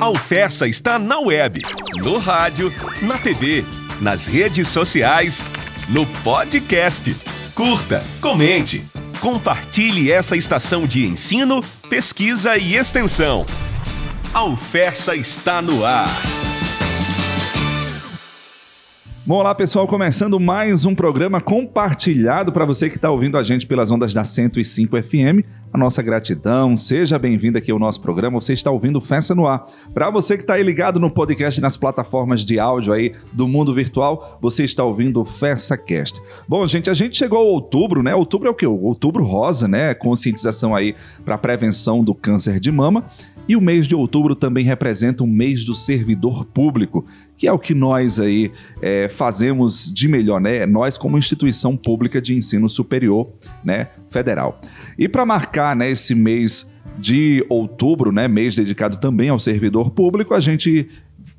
A Alfessa está na web, no rádio, na TV, nas redes sociais, no podcast. Curta, comente, compartilhe essa estação de ensino, pesquisa e extensão. A Alfessa está no ar. Bom, olá pessoal, começando mais um programa compartilhado para você que está ouvindo a gente pelas ondas da 105 FM. A nossa gratidão, seja bem-vindo aqui ao nosso programa. Você está ouvindo Festa no Ar. Para você que está aí ligado no podcast nas plataformas de áudio aí do mundo virtual, você está ouvindo o FessaCast. Bom, gente, a gente chegou ao outubro, né? Outubro é o quê? O outubro rosa, né? Conscientização aí para prevenção do câncer de mama. E o mês de outubro também representa o mês do servidor público, que é o que nós aí é, fazemos de melhor, né? Nós como instituição pública de ensino superior, né, federal. E para marcar, né, esse mês de outubro, né, mês dedicado também ao servidor público, a gente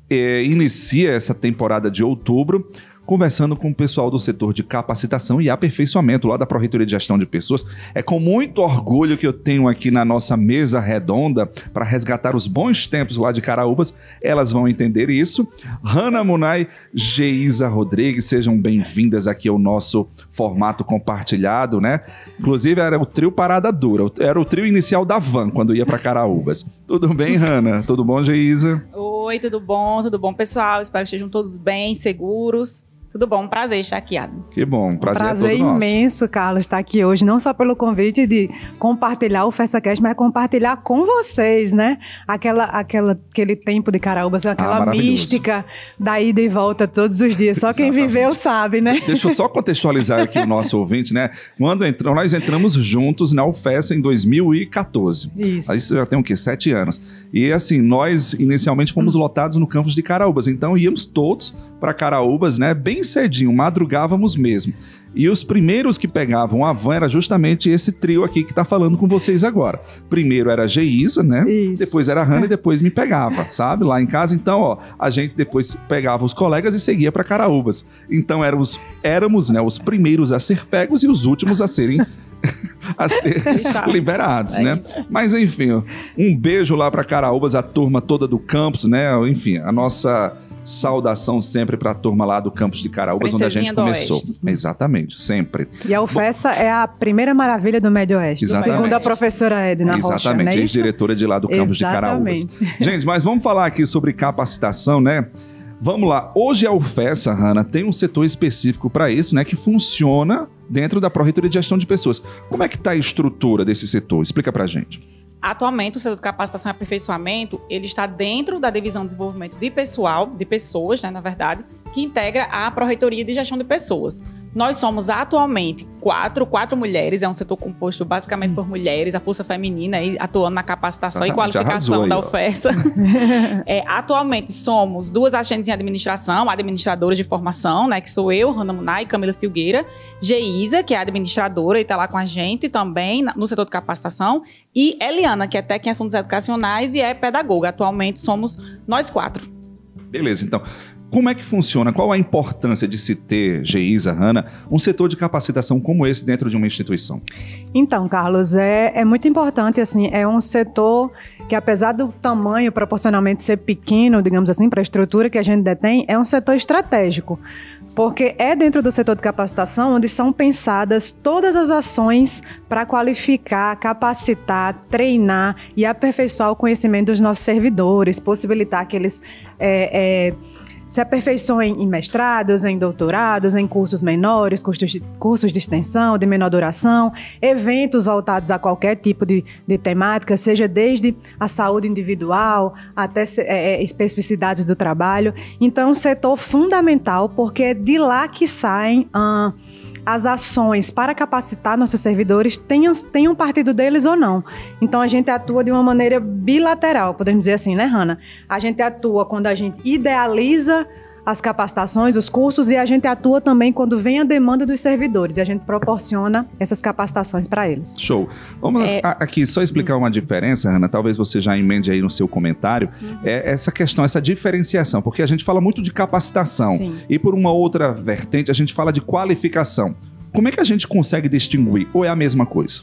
é, inicia essa temporada de outubro conversando com o pessoal do setor de capacitação e aperfeiçoamento lá da Pró-Reitoria de Gestão de Pessoas. É com muito orgulho que eu tenho aqui na nossa mesa redonda para resgatar os bons tempos lá de Caraúbas. Elas vão entender isso. Hanna Munay, Geisa Rodrigues, sejam bem-vindas aqui ao nosso formato compartilhado, né? Inclusive era o trio Parada Dura, era o trio inicial da van quando ia para Caraúbas. Tudo bem, Hanna? Tudo bom, Geisa? Oi, tudo bom? Tudo bom, pessoal? Espero que estejam todos bem, seguros. Tudo bom, um prazer estar aqui, Adams. Que bom, prazer, um prazer é todo imenso, nosso. Carlos, estar aqui hoje, não só pelo convite de compartilhar o FestaCast, mas compartilhar com vocês, né? Aquela, aquela, aquele tempo de Caraúbas, aquela Ah, mística da ida e volta todos os dias. Só quem viveu sabe, né? Deixa eu só contextualizar aqui o nosso ouvinte, né? Quando entramos, nós entramos juntos na UFES em 2014. Isso. Aí Isso já tem o quê? Sete anos. E assim, nós inicialmente fomos lotados no campus de Caraúbas, então íamos todos para Caraúbas, né? Bem cedinho, madrugávamos mesmo. E os primeiros que pegavam a van era justamente esse trio aqui que tá falando com vocês agora. Primeiro era a Geisa, né? Isso. Depois era a Hannah e depois me pegava, sabe? Lá em casa, então, ó, a gente depois pegava os colegas e seguia para Caraúbas. Então éramos, éramos, né, os primeiros a ser pegos e os últimos a serem a ser liberados, É né? isso. Mas enfim, ó, um beijo lá para Caraúbas, a turma toda do campus, né? Enfim, a nossa saudação sempre para a turma lá do campus de Caraúbas, onde a gente começou. Oeste. Exatamente, sempre. E a UFESA é a primeira maravilha do Médio Oeste, Exatamente. segundo a professora Edna Rocha, Exatamente, não é ex-diretora de lá do campus de Caraúbas. Exatamente. Gente, mas vamos falar aqui sobre capacitação, né? Vamos lá. Hoje a UFESA, Hanna, tem um setor específico para isso, né? Que funciona dentro da Pró-Reitoria de Gestão de Pessoas. Como é que está a estrutura desse setor? Explica pra gente. Atualmente, o setor de capacitação e aperfeiçoamento, ele está dentro da divisão de desenvolvimento de pessoal, de pessoas, né, na verdade, que integra a Pró-Reitoria de Gestão de Pessoas. Nós somos atualmente quatro, quatro mulheres, é um setor composto basicamente por mulheres, a força feminina aí atuando na capacitação e qualificação da aí, ó. UFESA. É, atualmente somos duas assistentes em administração, administradoras de formação, né? Que sou eu, Randa Munay, Camila Filgueira, Geisa, que é administradora e está lá com a gente também no setor de capacitação, e Eliana, que é técnica em assuntos educacionais e é pedagoga. Atualmente somos nós quatro. Beleza, então. Como é que funciona? Qual a importância de se ter, Geisa, Hanna, um setor de capacitação como esse dentro de uma instituição? Então, Carlos, é, é muito importante, assim, é um setor que apesar do tamanho proporcionalmente ser pequeno, digamos assim, para a estrutura que a gente detém, é um setor estratégico. Porque é dentro do setor de capacitação onde são pensadas todas as ações para qualificar, capacitar, treinar e aperfeiçoar o conhecimento dos nossos servidores, possibilitar que eles é, é, se aperfeiçoem em mestrados, em doutorados, em cursos menores, cursos de, cursos de extensão, de menor duração, eventos voltados a qualquer tipo de, de temática, seja desde a saúde individual até é, é, especificidades do trabalho. Então, é um setor fundamental, porque é de lá que saem. As ações para capacitar nossos servidores tenham, tenham partido deles ou não. Então a gente atua de uma maneira bilateral, podemos dizer assim, né, Hanna? A gente atua quando a gente idealiza as capacitações, os cursos, e a gente atua também quando vem a demanda dos servidores e a gente proporciona essas capacitações para eles. Show. Vamos É- a- aqui só explicar uma diferença, Ana. Talvez você já emende aí no seu comentário. É essa questão, essa diferenciação, porque a gente fala muito de capacitação Sim. e por uma outra vertente a gente fala de qualificação. Como é que a gente consegue distinguir? Ou é a mesma coisa?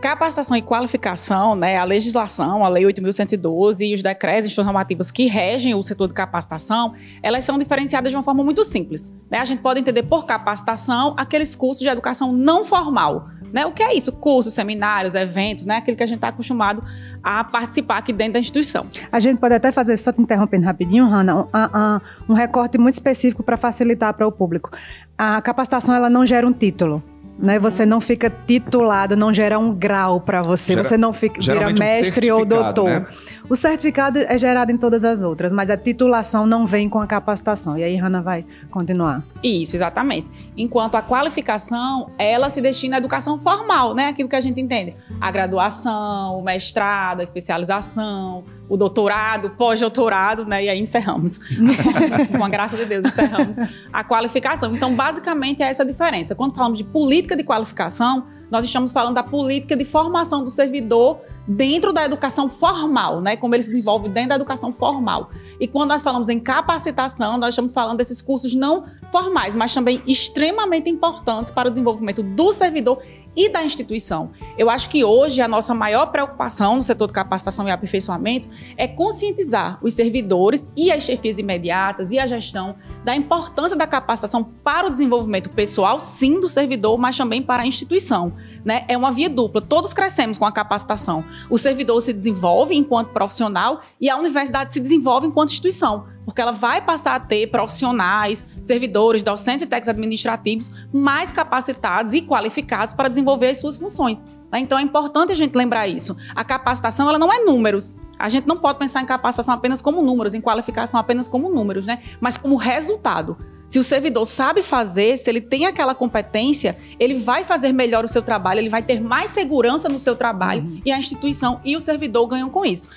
Capacitação e qualificação, né, a legislação, a Lei 8.112 e os decretos e normativas que regem o setor de capacitação, elas são diferenciadas de uma forma muito simples. Né? A gente pode entender por capacitação aqueles cursos de educação não formal. Né? O que é isso? Cursos, seminários, eventos, né? aquilo que a gente está acostumado a participar aqui dentro da instituição. A gente pode até fazer, só te interrompendo rapidinho, Hanna, um, um, recorte muito específico para facilitar para o público. A capacitação ela não gera um título né? Você não fica titulado, não gera um grau para você, gera, você não fica, vira mestre um ou doutor. Né? O certificado é gerado em todas as outras, mas a titulação não vem com a capacitação. E aí, Hanna vai continuar. Isso, exatamente. Enquanto a qualificação, ela se destina à educação formal, né? Aquilo que a gente entende. A graduação, o mestrado, a especialização, o doutorado, pós-doutorado, né? E aí encerramos. com a graça de Deus, encerramos a qualificação. Então, basicamente, é essa a diferença. Quando falamos de política de qualificação, nós estamos falando da política de formação do servidor dentro da educação formal, né? Como ele se desenvolve dentro da educação formal. E quando nós falamos em capacitação, nós estamos falando desses cursos não formais, mas também extremamente importantes para o desenvolvimento do servidor e da instituição. Eu acho que hoje a nossa maior preocupação no setor de capacitação e aperfeiçoamento é conscientizar os servidores e as chefias imediatas e a gestão da importância da capacitação para o desenvolvimento pessoal, sim, do servidor, mas também para a instituição. Né? É uma via dupla. Todos crescemos com a capacitação. O servidor se desenvolve enquanto profissional e a universidade se desenvolve enquanto instituição porque ela vai passar a ter profissionais, servidores, docentes e técnicos administrativos mais capacitados e qualificados para desenvolver as suas funções. Então é importante a gente lembrar isso. A capacitação ela não é números. A gente não pode pensar em capacitação apenas como números, em qualificação apenas como números, né? Mas como resultado. Se o servidor sabe fazer, se ele tem aquela competência, ele vai fazer melhor o seu trabalho, ele vai ter mais segurança no seu trabalho uhum. e a instituição e o servidor ganham com isso.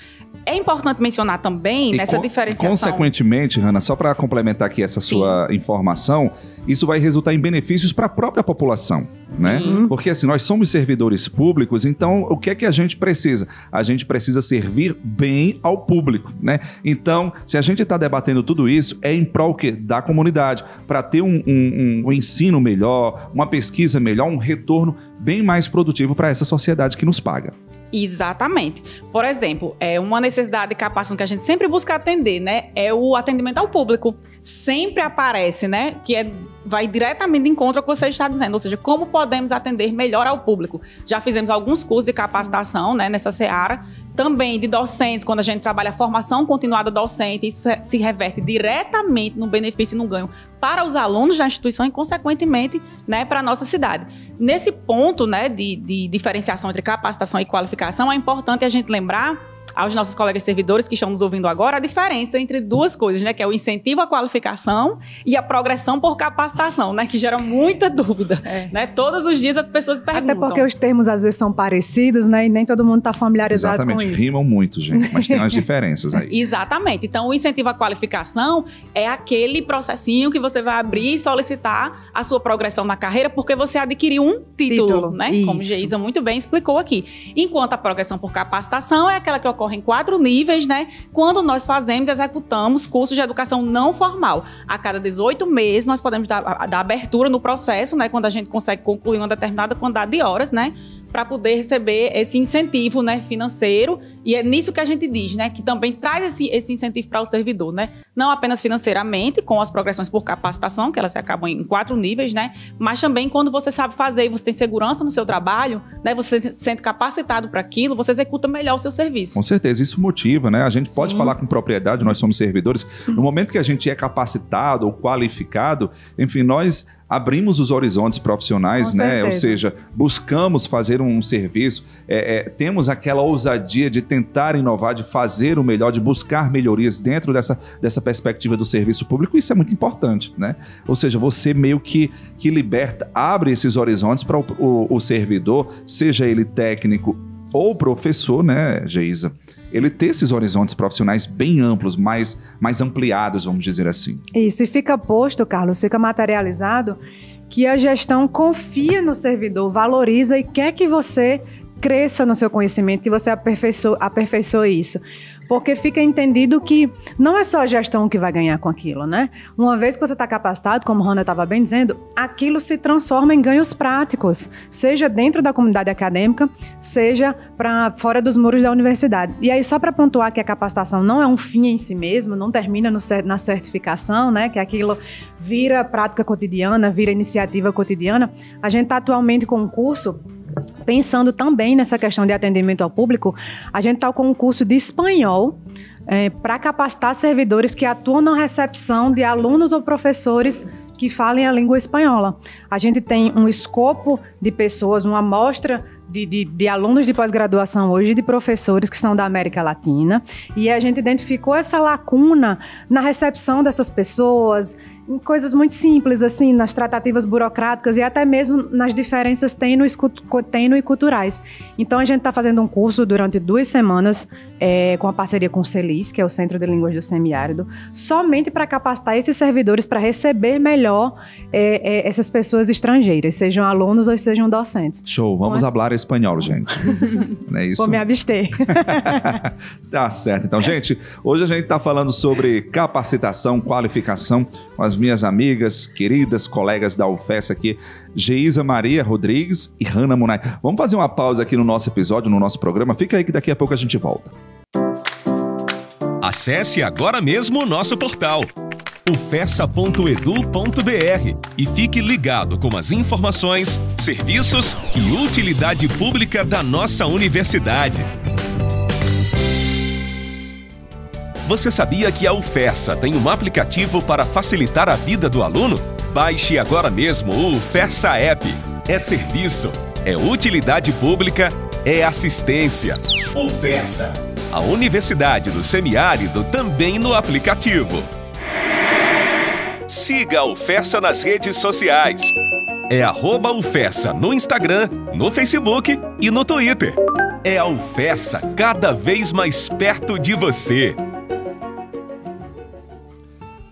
É importante mencionar também e nessa diferenciação. Consequentemente, Hanna, só para complementar aqui essa Sim. sua informação, isso vai resultar em benefícios para a própria população, né? Sim. né? Porque assim, nós somos servidores públicos, então o que é que a gente precisa? A gente precisa servir bem ao público, né? Então, se a gente está debatendo tudo isso, é em prol que da comunidade, para ter um, um, um ensino melhor, uma pesquisa melhor, um retorno bem mais produtivo para essa sociedade que nos paga. Exatamente. Por exemplo, é uma necessidade de capacitação que a gente sempre busca atender, né? É o atendimento ao público. Sempre aparece, né? Que é vai diretamente de encontro ao que você está dizendo, ou seja, como podemos atender melhor ao público. Já fizemos alguns cursos de capacitação né, nessa seara, também de docentes, quando a gente trabalha a formação continuada docente, isso se reverte diretamente no benefício e no ganho para os alunos da instituição e, consequentemente, né, para a nossa cidade. Nesse ponto né, de, de diferenciação entre capacitação e qualificação, é importante a gente lembrar aos nossos colegas servidores que estão nos ouvindo agora a diferença entre duas coisas, né? Que é o incentivo à qualificação e a progressão por capacitação, né? Que gera muita dúvida, é. né? Todos os dias as pessoas perguntam. Até porque os termos às vezes são parecidos, né? E nem todo mundo está familiarizado Exatamente. com isso. Rimam muito, gente, mas tem umas diferenças aí. Exatamente. Então, o incentivo à qualificação é aquele processinho que você vai abrir e solicitar a sua progressão na carreira porque você adquiriu um título, título. né? Isso. Como Geisa muito bem explicou aqui. Enquanto a progressão por capacitação é aquela que ocorre ocorre em quatro níveis, né? Quando nós fazemos e executamos cursos de educação não formal. A cada 18 meses, nós podemos dar, dar abertura no processo, né? Quando a gente consegue concluir uma determinada quantidade de horas, né? para poder receber esse incentivo né, financeiro. E é nisso que a gente diz, né? Que também traz esse, esse incentivo para o servidor, né? Não apenas financeiramente, com as progressões por capacitação, que elas acabam em quatro níveis, né? Mas também quando você sabe fazer e você tem segurança no seu trabalho, né? Você se sente capacitado para aquilo, você executa melhor o seu serviço. Certeza, isso motiva, né? A gente Sim. pode falar com propriedade, nós somos servidores. No momento que a gente é capacitado ou qualificado, enfim, nós abrimos os horizontes profissionais, Com né? Certeza. Ou seja, buscamos fazer um serviço, é, é, temos aquela ousadia de tentar inovar, de fazer o melhor, de buscar melhorias dentro dessa, dessa perspectiva do serviço público. Isso é muito importante, né? Ou seja, você meio que, que liberta, abre esses horizontes para o, o, o servidor, seja ele técnico ou professor, né, Geisa? Ele ter esses horizontes profissionais bem amplos, mais, mais ampliados, vamos dizer assim. Isso, e fica posto, Carlos, fica materializado que a gestão confia no servidor, valoriza e quer que você cresça no seu conhecimento, que você aperfeiçoe, aperfeiçoe isso. Porque fica entendido que não é só a gestão que vai ganhar com aquilo, né? Uma vez que você está capacitado, como Rona estava bem dizendo, aquilo se transforma em ganhos práticos, seja dentro da comunidade acadêmica, seja para fora dos muros da universidade. E aí, só para pontuar que a capacitação não é um fim em si mesmo, não termina no, na certificação, né? Que aquilo vira prática cotidiana, vira iniciativa cotidiana. A gente está atualmente com um curso Pensando também nessa questão de atendimento ao público, a gente está com um curso de espanhol é, para capacitar servidores que atuam na recepção de alunos ou professores que falem a língua espanhola. A gente tem um escopo de pessoas, uma amostra de, de, de, alunos de pós-graduação hoje, de professores que são da América Latina, e a gente identificou essa lacuna na recepção dessas pessoas, em coisas muito simples, assim, nas tratativas burocráticas e até mesmo nas diferenças tênue e culturais. Então, a gente está fazendo um curso durante duas semanas é, com a parceria com o CELIS, que é o Centro de Línguas do Semiárido, somente para capacitar esses servidores para receber melhor é, é, essas pessoas estrangeiras, sejam alunos ou sejam docentes. Show, vamos então, falar espanhol, gente. Não é isso? Vou me abster. tá certo. Então, gente, hoje a gente está falando sobre capacitação, qualificação com as minhas amigas, queridas colegas da UFES aqui, Geisa Maria Rodrigues e Hanna Munay. Vamos fazer uma pausa aqui no nosso episódio, no nosso programa. Fica aí que daqui a pouco a gente volta. Acesse agora mesmo o nosso portal ufessa.edu.br e fique ligado com as informações, serviços e utilidade pública da nossa universidade. Você sabia que a UFESA tem um aplicativo para facilitar a vida do aluno? Baixe agora mesmo o UFESA App. É serviço, é utilidade pública, é assistência. UFESA. A Universidade do Semiárido também no aplicativo. Siga a UFESA nas redes sociais. É arroba UFESA no Instagram, no Facebook e no Twitter. É a UFESA cada vez mais perto de você.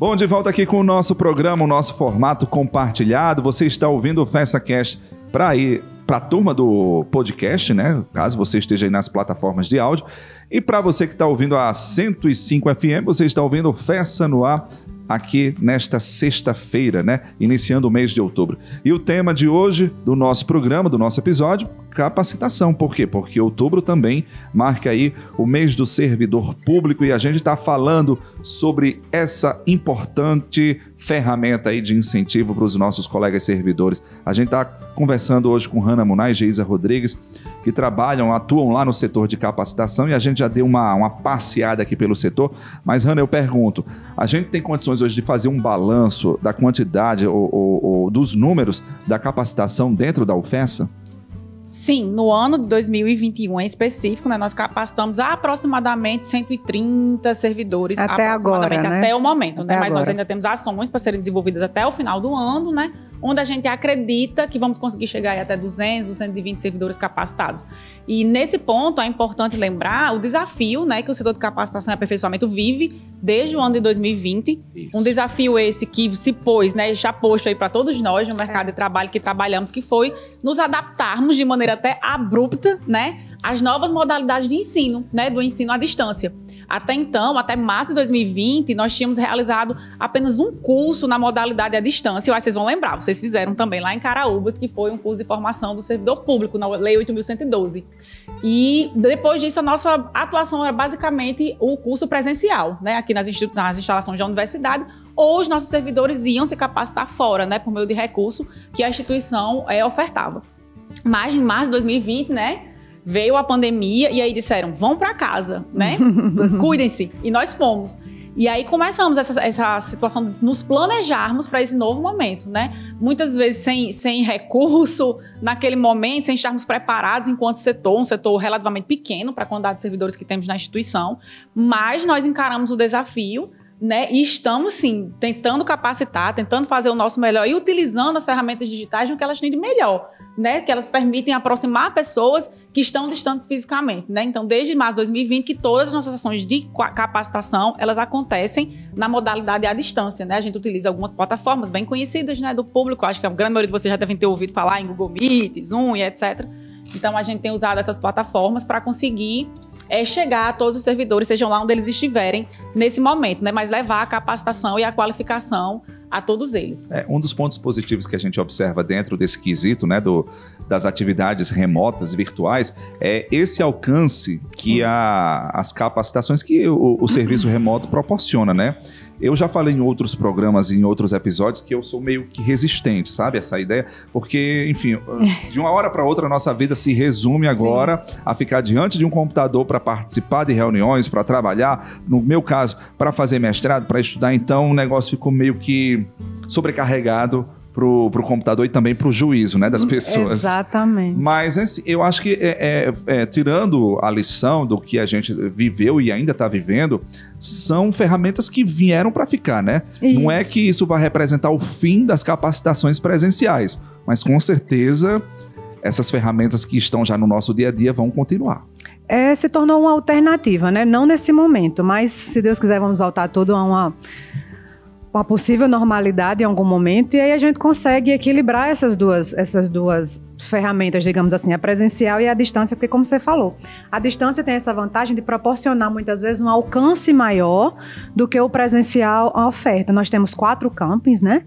Bom, de volta aqui com o nosso programa, o nosso formato compartilhado. Você está ouvindo o FessaCast para ir para a turma do podcast, né? Caso você esteja aí nas plataformas de áudio. E para você que está ouvindo a 105 FM, você está ouvindo Festa no Ar aqui nesta sexta-feira, né? Iniciando o mês de outubro. E o tema de hoje do nosso programa, do nosso episódio, capacitação. Por quê? Porque outubro também marca aí o mês do servidor público e a gente está falando sobre essa importante ferramenta aí de incentivo para os nossos colegas servidores. A gente está conversando hoje com Hanna Munay e Geisa Rodrigues, que trabalham, atuam lá no setor de capacitação e a gente já deu uma, uma passeada aqui pelo setor. Mas, Hanna, eu pergunto: a gente tem condições hoje de fazer um balanço da quantidade ou, ou, ou dos números da capacitação dentro da UFESA? Sim, no ano de 2021 em específico, né, nós capacitamos aproximadamente 130 servidores até agora, né? até o momento, né? Mas agora. nós ainda temos ações para serem desenvolvidas até o final do ano, né? Onde a gente acredita que vamos conseguir chegar até 200, 220 servidores capacitados. E nesse ponto é importante lembrar o desafio né, que o setor de capacitação e aperfeiçoamento vive desde o ano de 2020. Isso. Um desafio esse que se pôs, né, já posto aí para todos nós no mercado de trabalho que trabalhamos, que foi nos adaptarmos de maneira até abrupta, né, às novas modalidades de ensino, né, do ensino à distância. Até então, até março de 2020, nós tínhamos realizado apenas um curso na modalidade à distância. Eu acho que vocês vão lembrar, vocês fizeram também lá em Caraúbas, que foi um curso de formação do servidor público, na Lei 8.112. E depois disso, a nossa atuação era basicamente o curso presencial, né, aqui nas, nas instalações da universidade, ou os nossos servidores iam se capacitar fora, né, por meio de recurso que a instituição é, ofertava. Mas em março de 2020, né, veio a pandemia e aí disseram: vão para casa, né? Cuidem-se. E nós fomos. E aí começamos essa, essa situação de nos planejarmos para esse novo momento, né? Muitas vezes sem, sem recurso naquele momento, sem estarmos preparados enquanto setor, um setor relativamente pequeno para a quantidade de servidores que temos na instituição, mas nós encaramos o desafio né? E estamos, sim, tentando capacitar, tentando fazer o nosso melhor e utilizando as ferramentas digitais no que elas têm de melhor, né? Que elas permitem aproximar pessoas que estão distantes fisicamente, né? Então, desde março de 2020, que todas as nossas ações de capacitação, elas acontecem na modalidade à distância, né? A gente utiliza algumas plataformas bem conhecidas, né, do público. Acho que a grande maioria de vocês já devem ter ouvido falar em Google Meet, Zoom e etc., Então a gente tem usado essas plataformas para conseguir é chegar a todos os servidores, sejam lá onde eles estiverem nesse momento, né? Mas levar a capacitação e a qualificação a todos eles. É, um dos pontos positivos que a gente observa dentro desse quesito, né, do, das atividades remotas virtuais, é esse alcance que a, as capacitações que o, o serviço remoto proporciona, né? Eu já falei em outros programas, em outros episódios, que eu sou meio que resistente, sabe? Essa ideia. Porque, enfim, de uma hora para outra, a nossa vida se resume agora Sim. a ficar diante de um computador para participar de reuniões, para trabalhar. No meu caso, para fazer mestrado, para estudar. Então, o negócio ficou meio que sobrecarregado pro, pro computador e também pro juízo, né, das pessoas. Exatamente. Mas assim, eu acho que é, é, é, tirando a lição do que a gente viveu e ainda está vivendo, são ferramentas que vieram para ficar, né? Isso. Não é que isso vai representar o fim das capacitações presenciais, mas com certeza essas ferramentas que estão já no nosso dia a dia vão continuar. É, se tornou uma alternativa, né? Não nesse momento, mas se Deus quiser, vamos voltar tudo a uma uma possível normalidade em algum momento e aí a gente consegue equilibrar essas duas essas duas ferramentas, digamos assim, a presencial e a distância, porque como você falou, a distância tem essa vantagem de proporcionar muitas vezes um alcance maior do que o presencial a oferta. Nós temos quatro campings, né?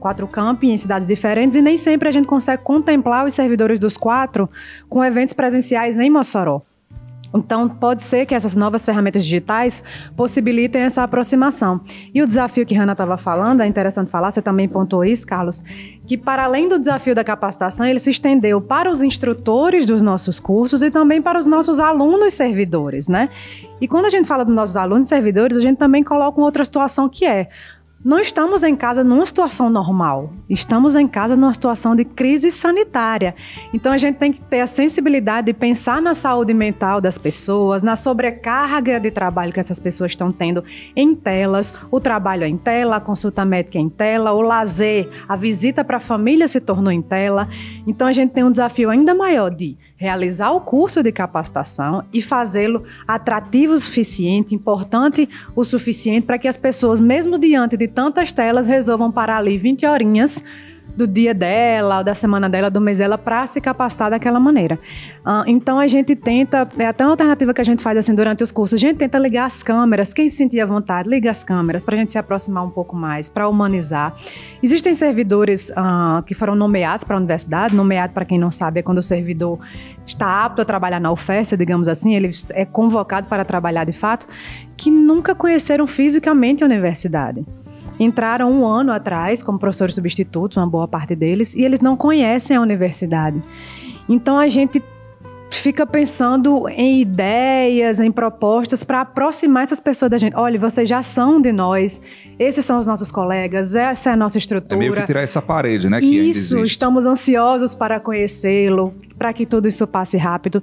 Quatro campings em cidades diferentes e nem sempre a gente consegue contemplar os servidores dos quatro com eventos presenciais em Mossoró. Então, pode ser que essas novas ferramentas digitais possibilitem essa aproximação. E o desafio que Hanna estava falando, é interessante falar, você também pontuou isso, Carlos, que para além do desafio da capacitação, ele se estendeu para os instrutores dos nossos cursos e também para os nossos alunos servidores, né? E quando a gente fala dos nossos alunos servidores, a gente também coloca uma outra situação que é não estamos em casa numa situação normal, estamos em casa numa situação de crise sanitária. Então a gente tem que ter a sensibilidade de pensar na saúde mental das pessoas, na sobrecarga de trabalho que essas pessoas estão tendo em telas, o trabalho em tela, a consulta médica em tela, o lazer, a visita para a família se tornou em tela. Então a gente tem um desafio ainda maior de realizar o curso de capacitação e fazê-lo atrativo o suficiente, importante o suficiente para que as pessoas, mesmo diante de tantas telas, resolvam parar ali 20 horinhas do dia dela, da semana dela, do mês dela, para se capacitar daquela maneira. Uh, então a gente tenta, é até uma alternativa que a gente faz assim durante os cursos, a gente tenta ligar as câmeras, quem se sentir à vontade, liga as câmeras para a gente se aproximar um pouco mais, para humanizar. Existem servidores uh, que foram nomeados para a universidade, nomeado para quem não sabe é quando o servidor está apto a trabalhar na UFES, digamos assim, ele é convocado para trabalhar de fato, que nunca conheceram fisicamente a universidade entraram um ano atrás como professores substitutos, uma boa parte deles, e eles não conhecem a universidade. Então a gente fica pensando em ideias, em propostas para aproximar essas pessoas da gente. Olha, vocês já são de nós, esses são os nossos colegas, essa é a nossa estrutura. É meio que tirar essa parede, né? isso, estamos ansiosos para conhecê-lo, para que tudo isso passe rápido.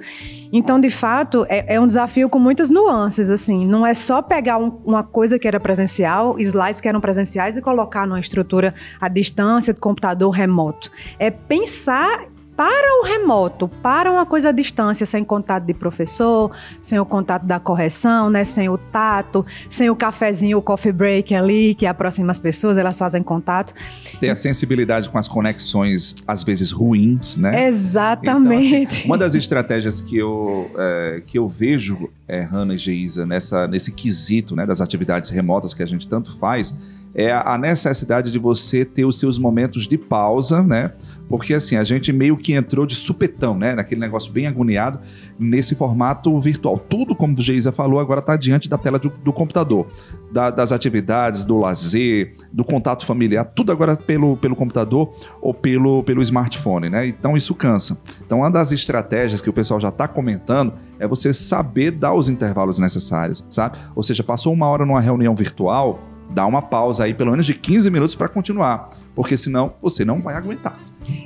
Então, de fato, é, é, um desafio com muitas nuances, assim. Não é só pegar um, uma coisa que era presencial, slides que eram presenciais e colocar numa estrutura à distância, de computador remoto. É pensar para o remoto, para uma coisa à distância, sem contato de professor, sem o contato da correção, né, sem o tato, sem o cafezinho, o coffee break ali, que aproxima as pessoas, elas fazem contato. Ter a sensibilidade com as conexões, às vezes ruins, né? Exatamente. Então, assim, uma das estratégias que eu, é, que eu vejo, é, e Geisa, nessa, nesse quesito né, das atividades remotas que a gente tanto faz, é a necessidade de você ter os seus momentos de pausa, né? Porque assim, a gente meio que entrou de supetão, né? Naquele negócio bem agoniado, nesse formato virtual. Tudo, como o Geisa falou, agora está diante da tela do, do computador. Da, das atividades, do lazer, do contato familiar, tudo agora pelo, pelo computador ou pelo, pelo smartphone, né? Então isso cansa. Então, uma das estratégias que o pessoal já está comentando é você saber dar os intervalos necessários, sabe? Ou seja, passou uma hora numa reunião virtual, dá uma pausa aí, pelo menos de 15 minutos para continuar, porque senão você não vai aguentar.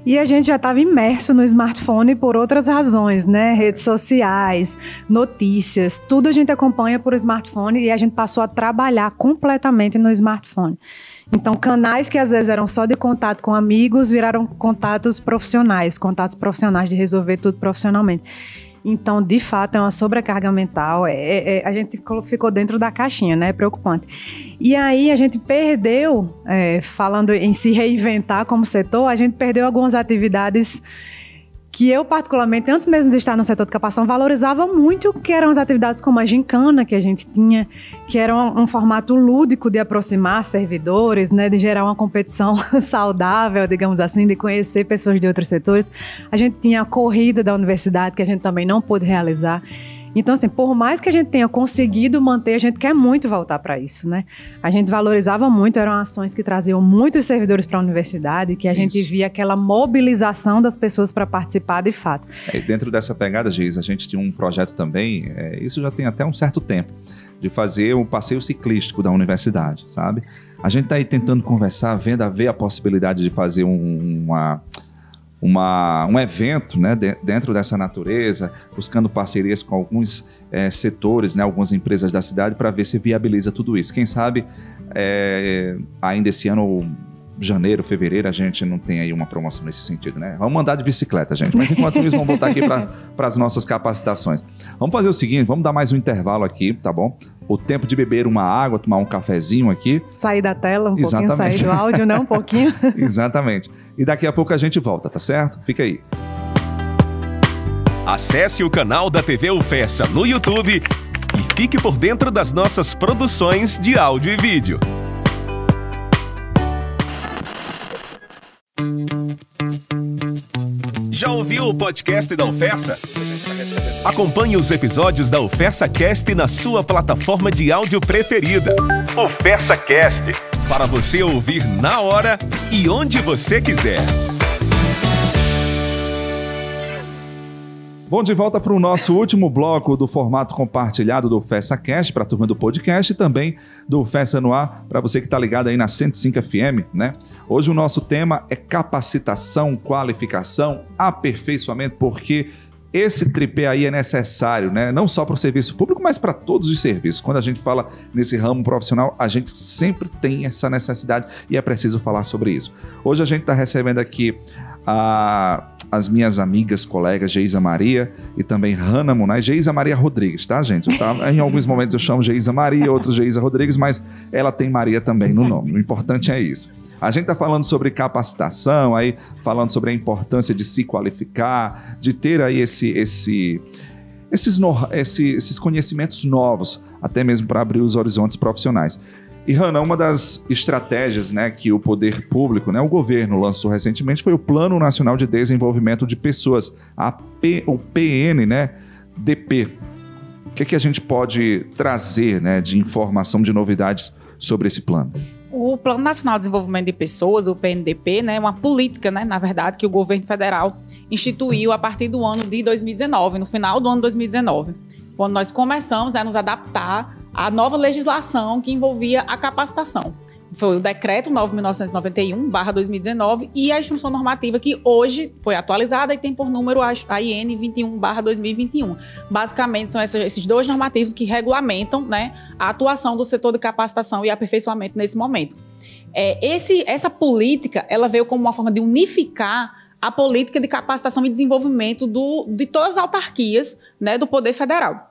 E a gente já estava imerso no smartphone por outras razões, né? Redes sociais, notícias, tudo a gente acompanha por smartphone e a gente passou a trabalhar completamente no smartphone. Então, canais que às vezes eram só de contato com amigos viraram contatos profissionais, contatos profissionais de resolver tudo profissionalmente. Então, de fato, é uma sobrecarga mental. É, é, a gente ficou dentro da caixinha, né? É preocupante. E aí a gente perdeu, é, falando em se reinventar como setor, a gente perdeu algumas atividades que eu, particularmente, antes mesmo de estar no setor de capacitação, valorizava muito que eram as atividades como a gincana que a gente tinha, que era um, um formato lúdico de aproximar servidores, né, de gerar uma competição saudável, digamos assim, de conhecer pessoas de outros setores. A gente tinha a corrida da universidade, que a gente também não pôde realizar. Então, assim, por mais que a gente tenha conseguido manter, a gente quer muito voltar para isso, né? A gente valorizava muito, eram ações que traziam muitos servidores para a universidade, que a isso. gente via aquela mobilização das pessoas para participar de fato. É, dentro dessa pegada, Giz, a gente tinha um projeto também, é, isso já tem até um certo tempo, de fazer um passeio ciclístico da universidade, sabe? A gente está aí tentando conversar, vendo a ver a possibilidade de fazer um, uma uma, um evento né, de, dentro dessa natureza, buscando parcerias com alguns é, setores, né, algumas empresas da cidade, para ver se viabiliza tudo isso. Quem sabe é, ainda esse ano, janeiro, fevereiro, a gente não tem aí uma promoção nesse sentido, né? Vamos andar de bicicleta, gente. Mas enquanto isso, vamos voltar aqui para as nossas capacitações. Vamos fazer o seguinte, vamos dar mais um intervalo aqui, tá bom? O tempo de beber uma água, tomar um cafezinho aqui. Sair da tela um Exatamente. pouquinho, sair do áudio, não? Um pouquinho. Exatamente. E daqui a pouco a gente volta, tá certo? Fica aí. Acesse o canal da TV UFESA no YouTube e fique por dentro das nossas produções de áudio e vídeo. Já ouviu o podcast da UFESA? Acompanhe os episódios da UFESA Cast na sua plataforma de áudio preferida. UFESA Cast para você ouvir na hora e onde você quiser. Bom, de volta para o nosso último bloco do formato compartilhado do Festa Cast para a turma do podcast e também do Festa no Ar para você que está ligado aí na 105 FM, né? Hoje o nosso tema é capacitação, qualificação, aperfeiçoamento, porque esse tripé aí é necessário, né? Não só para o serviço público, mas para todos os serviços. Quando a gente fala nesse ramo profissional, a gente sempre tem essa necessidade e é preciso falar sobre isso. Hoje a gente está recebendo aqui a, as minhas amigas, colegas Geisa Maria e também Hanna Munay, Geisa Maria Rodrigues, tá, gente? Em alguns momentos eu chamo Geisa Maria, outros Geisa Rodrigues, mas ela tem Maria também no nome. O importante é isso. A gente está falando sobre capacitação, aí falando sobre a importância de se qualificar, de ter aí esse, esse, esses, no, esse, esses conhecimentos novos, até mesmo para abrir os horizontes profissionais. E, Hanna, uma das estratégias né, que o poder público, né, o governo lançou recentemente foi o Plano Nacional de Desenvolvimento de Pessoas, a P, o PN, né. O que, é que a gente pode trazer né, de informação, de novidades sobre esse plano? O Plano Nacional de Desenvolvimento de Pessoas, o PNDP, né, é uma política, né, na verdade, que o governo federal instituiu a partir do ano de 2019, no final do ano de 2019, quando nós começamos a nos adaptar à nova legislação que envolvia a capacitação foi o decreto 9.991/2019 e a instrução normativa que hoje foi atualizada e tem por número a IN 21/2021. Basicamente são esses dois normativos que regulamentam, né, a atuação do setor de capacitação e aperfeiçoamento nesse momento. É, esse, essa política ela veio como uma forma de unificar a política de capacitação e desenvolvimento do, de todas as autarquias né, do Poder Federal.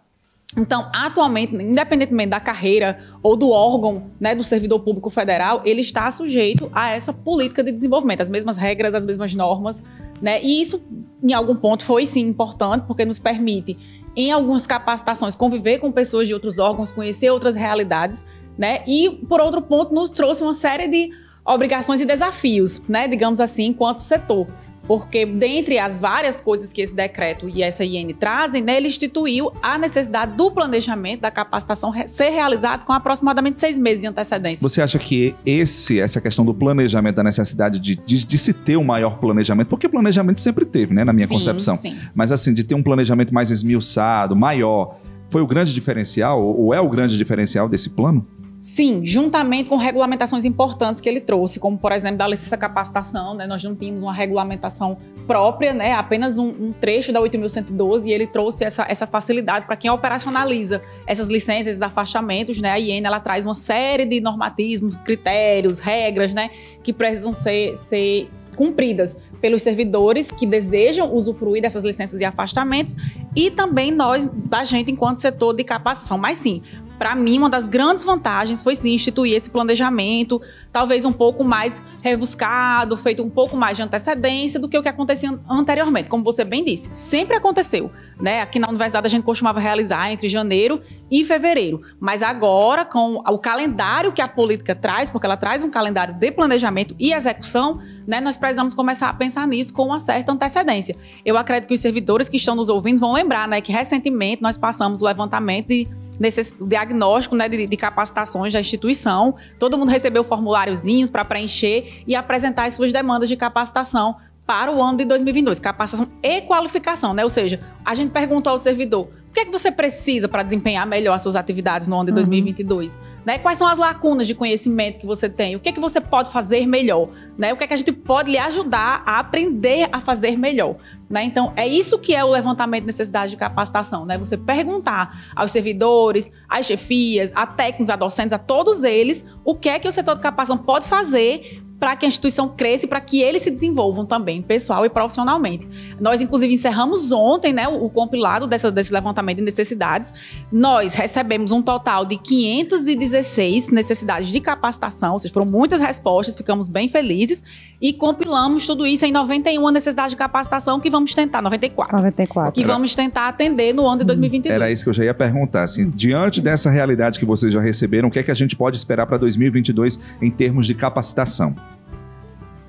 Então, atualmente, independentemente da carreira ou do órgão né, do servidor público federal, ele está sujeito a essa política de desenvolvimento, as mesmas regras, as mesmas normas. Né? E isso, em algum ponto, foi sim importante, porque nos permite, em algumas capacitações, conviver com pessoas de outros órgãos, conhecer outras realidades. Né? E, por outro ponto, nos trouxe uma série de obrigações e desafios, né, digamos assim, enquanto setor porque dentre as várias coisas que esse decreto e essa IN trazem, né, ele instituiu a necessidade do planejamento da capacitação ser realizado com aproximadamente seis meses de antecedência. Você acha que esse, essa questão do planejamento, da necessidade de, de, de se ter um maior planejamento, porque planejamento sempre teve, né, na minha sim, concepção, sim. mas assim, de ter um planejamento mais esmiuçado, maior, foi o grande diferencial, ou é o grande diferencial desse plano? Sim, juntamente com regulamentações importantes que ele trouxe, como por exemplo da licença capacitação, né? nós não tínhamos uma regulamentação própria, né? apenas um, um trecho da 8.112 e ele trouxe essa, essa facilidade para quem operacionaliza essas licenças, esses afastamentos. Né? A IEN ela traz uma série de normatismos, critérios, regras né? que precisam ser, ser cumpridas pelos servidores que desejam usufruir dessas licenças e afastamentos e também nós, da gente, enquanto setor de capacitação. Mas sim, para mim, uma das grandes vantagens foi sim instituir esse planejamento, talvez um pouco mais rebuscado, feito um pouco mais de antecedência do que o que acontecia anteriormente. Como você bem disse, sempre aconteceu. Né? Aqui na universidade a gente costumava realizar entre janeiro e fevereiro. Mas agora, com o calendário que a política traz, porque ela traz um calendário de planejamento e execução, né, nós precisamos começar a pensar nisso com uma certa antecedência. Eu acredito que os servidores que estão nos ouvindo vão lembrar né, que recentemente nós passamos o levantamento de nesse diagnóstico né, de, de, capacitações da instituição. Todo mundo recebeu formuláriozinhos para preencher e apresentar as suas demandas de capacitação para o ano de 2022, capacitação e qualificação, né? Ou seja, a gente perguntou ao servidor, o que é que você precisa para desempenhar melhor as suas atividades no ano de 2022? Uhum. Né? Quais são as lacunas de conhecimento que você tem? O que é que você pode fazer melhor? Né? O que é que a gente pode lhe ajudar a aprender a fazer melhor? Né? Então, é isso que é o levantamento de necessidade de capacitação. Né? Você perguntar aos servidores, às chefias, a técnicos, a docentes, a todos eles, o que é que o setor de capacitação pode fazer para que a instituição cresça e para que eles se desenvolvam também, pessoal e profissionalmente. Nós, inclusive, encerramos ontem né, o, o compilado dessa, desse levantamento de necessidades. Nós recebemos um total de 516 necessidades de capacitação, ou seja, foram muitas respostas, ficamos bem felizes e compilamos tudo isso em 91 necessidades de capacitação que vamos tentar, 94. 94. Que vamos tentar atender no ano de 2022. Era isso que eu já ia perguntar. Assim, diante dessa realidade que vocês já receberam, o que é que a gente pode esperar para 2022 em termos de capacitação?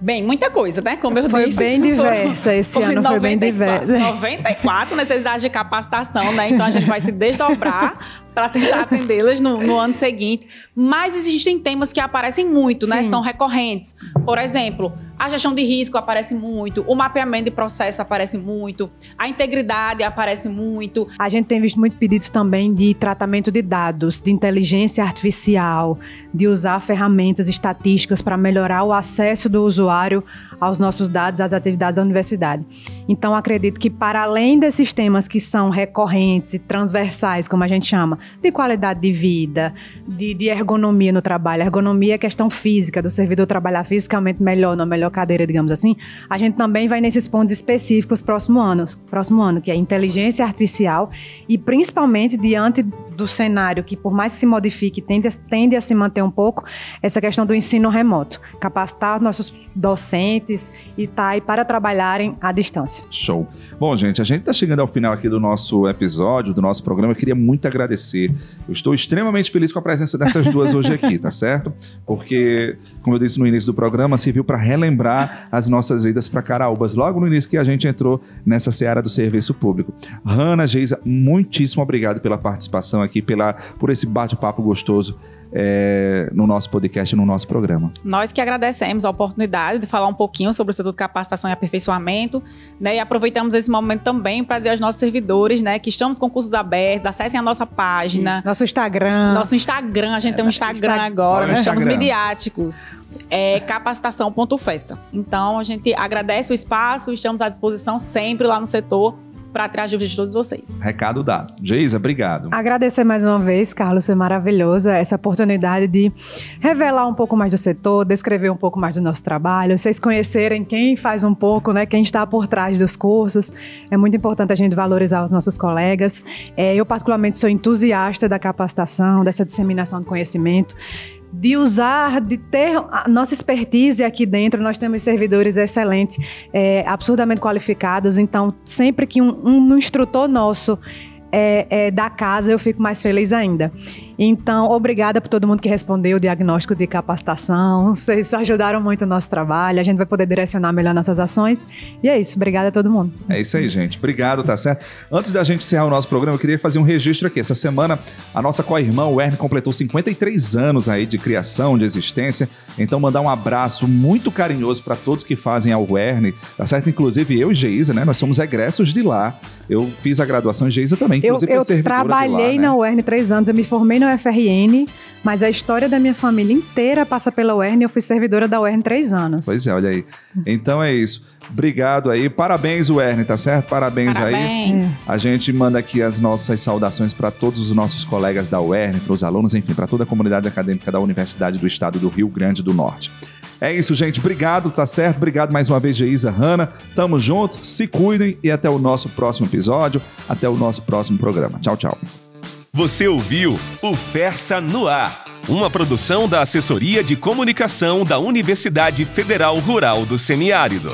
Bem, muita coisa, né? Como eu foi disse. Bem diversa, esse foi ano 94, foi bem diversa. 94 necessidades de capacitação, né? Então a gente vai se desdobrar para tentar atendê-las no, no, ano seguinte. Mas existem temas que aparecem muito, né? Sim. São recorrentes. Por exemplo, a gestão de risco aparece muito, o mapeamento de processo aparece muito, a integridade aparece muito. A gente tem visto muitos pedidos também de tratamento de dados, de inteligência artificial, de usar ferramentas estatísticas para melhorar o acesso do usuário aos nossos dados, às atividades da universidade. Então, acredito que para além desses temas que são recorrentes e transversais, como a gente chama, de qualidade de vida, de, de ergonomia no trabalho, ergonomia é questão física, do servidor trabalhar fisicamente melhor, na melhor cadeira, digamos assim, a gente também vai nesses pontos específicos próximo ano, próximo ano, que é inteligência artificial e principalmente diante do cenário que, por mais que se modifique, tende, tende a se manter um pouco, essa questão do ensino remoto. Capacitar nossos docentes e tá aí para trabalharem à distância. Show. Bom, gente, a gente está chegando ao final aqui do nosso episódio, do nosso programa. Eu queria muito agradecer. Eu estou extremamente feliz com a presença dessas duas hoje aqui, tá certo? Porque, como eu disse no início do programa, serviu para relembrar as nossas idas para Caraúbas, logo no início que a gente entrou nessa seara do serviço público. Hanna, Geisa, muitíssimo obrigado pela participação aqui aqui pela, por esse bate-papo gostoso é, no nosso podcast, no nosso programa. Nós que agradecemos a oportunidade de falar um pouquinho sobre o setor de capacitação e aperfeiçoamento, né? E aproveitamos esse momento também para dizer aos nossos servidores, né, que estamos com cursos abertos, acessem a nossa página. Isso. Nosso Instagram. Nosso Instagram, a gente é, tem um Instagram Insta agora, né? Estamos midiáticos. É capacitação.festa. Então, a gente agradece o espaço, estamos à disposição sempre lá no setor para dúvidas de todos vocês. Recado dado. Geisa, obrigado. Agradecer mais uma vez, Carlos, foi maravilhoso essa oportunidade de revelar um pouco mais do setor, descrever um pouco mais do nosso trabalho, vocês conhecerem quem faz um pouco, né, quem está por trás dos cursos. É muito importante a gente valorizar os nossos colegas. É, eu, particularmente, sou entusiasta da capacitação, dessa disseminação de conhecimento de usar, de ter a nossa expertise aqui dentro. Nós temos servidores excelentes, é, absurdamente qualificados. Então, sempre que um, um instrutor nosso é, é, da casa, eu fico mais feliz ainda. Então, obrigada por todo mundo que respondeu o diagnóstico de capacitação. Vocês ajudaram muito o nosso trabalho. A gente vai poder direcionar melhor nossas ações. E é isso. Obrigada a todo mundo. É isso aí, gente. Obrigado, tá certo? Antes da gente encerrar o nosso programa, eu queria fazer um registro aqui. Essa semana, a nossa co-irmã, o Erne, completou 53 anos aí de criação, de existência. Então, mandar um abraço muito carinhoso para todos que fazem a UERN, tá certo? Inclusive eu e Geisa, né? Nós somos egressos de lá. Eu fiz a graduação em Geisa também. Inclusive, eu, eu trabalhei lá, né? na UERN três anos, eu me formei na UFRN, mas a história da minha família inteira passa pela UERN. Eu fui servidora da UERN três anos. Pois é, olha aí. Então é isso. Obrigado aí. Parabéns, UERN, tá certo? Parabéns, Parabéns. aí. A gente manda aqui as nossas saudações para todos os nossos colegas da UERN, para os alunos, enfim, para toda a comunidade acadêmica da Universidade do Estado do Rio Grande do Norte. É isso, gente. Obrigado, tá certo? Obrigado mais uma vez, Geisa Hanna. Tamo junto, se cuidem e até o nosso próximo episódio, até o nosso próximo programa. Tchau, tchau. Você ouviu o Fersa no Ar, uma produção da Assessoria de Comunicação da Universidade Federal Rural do Semiárido.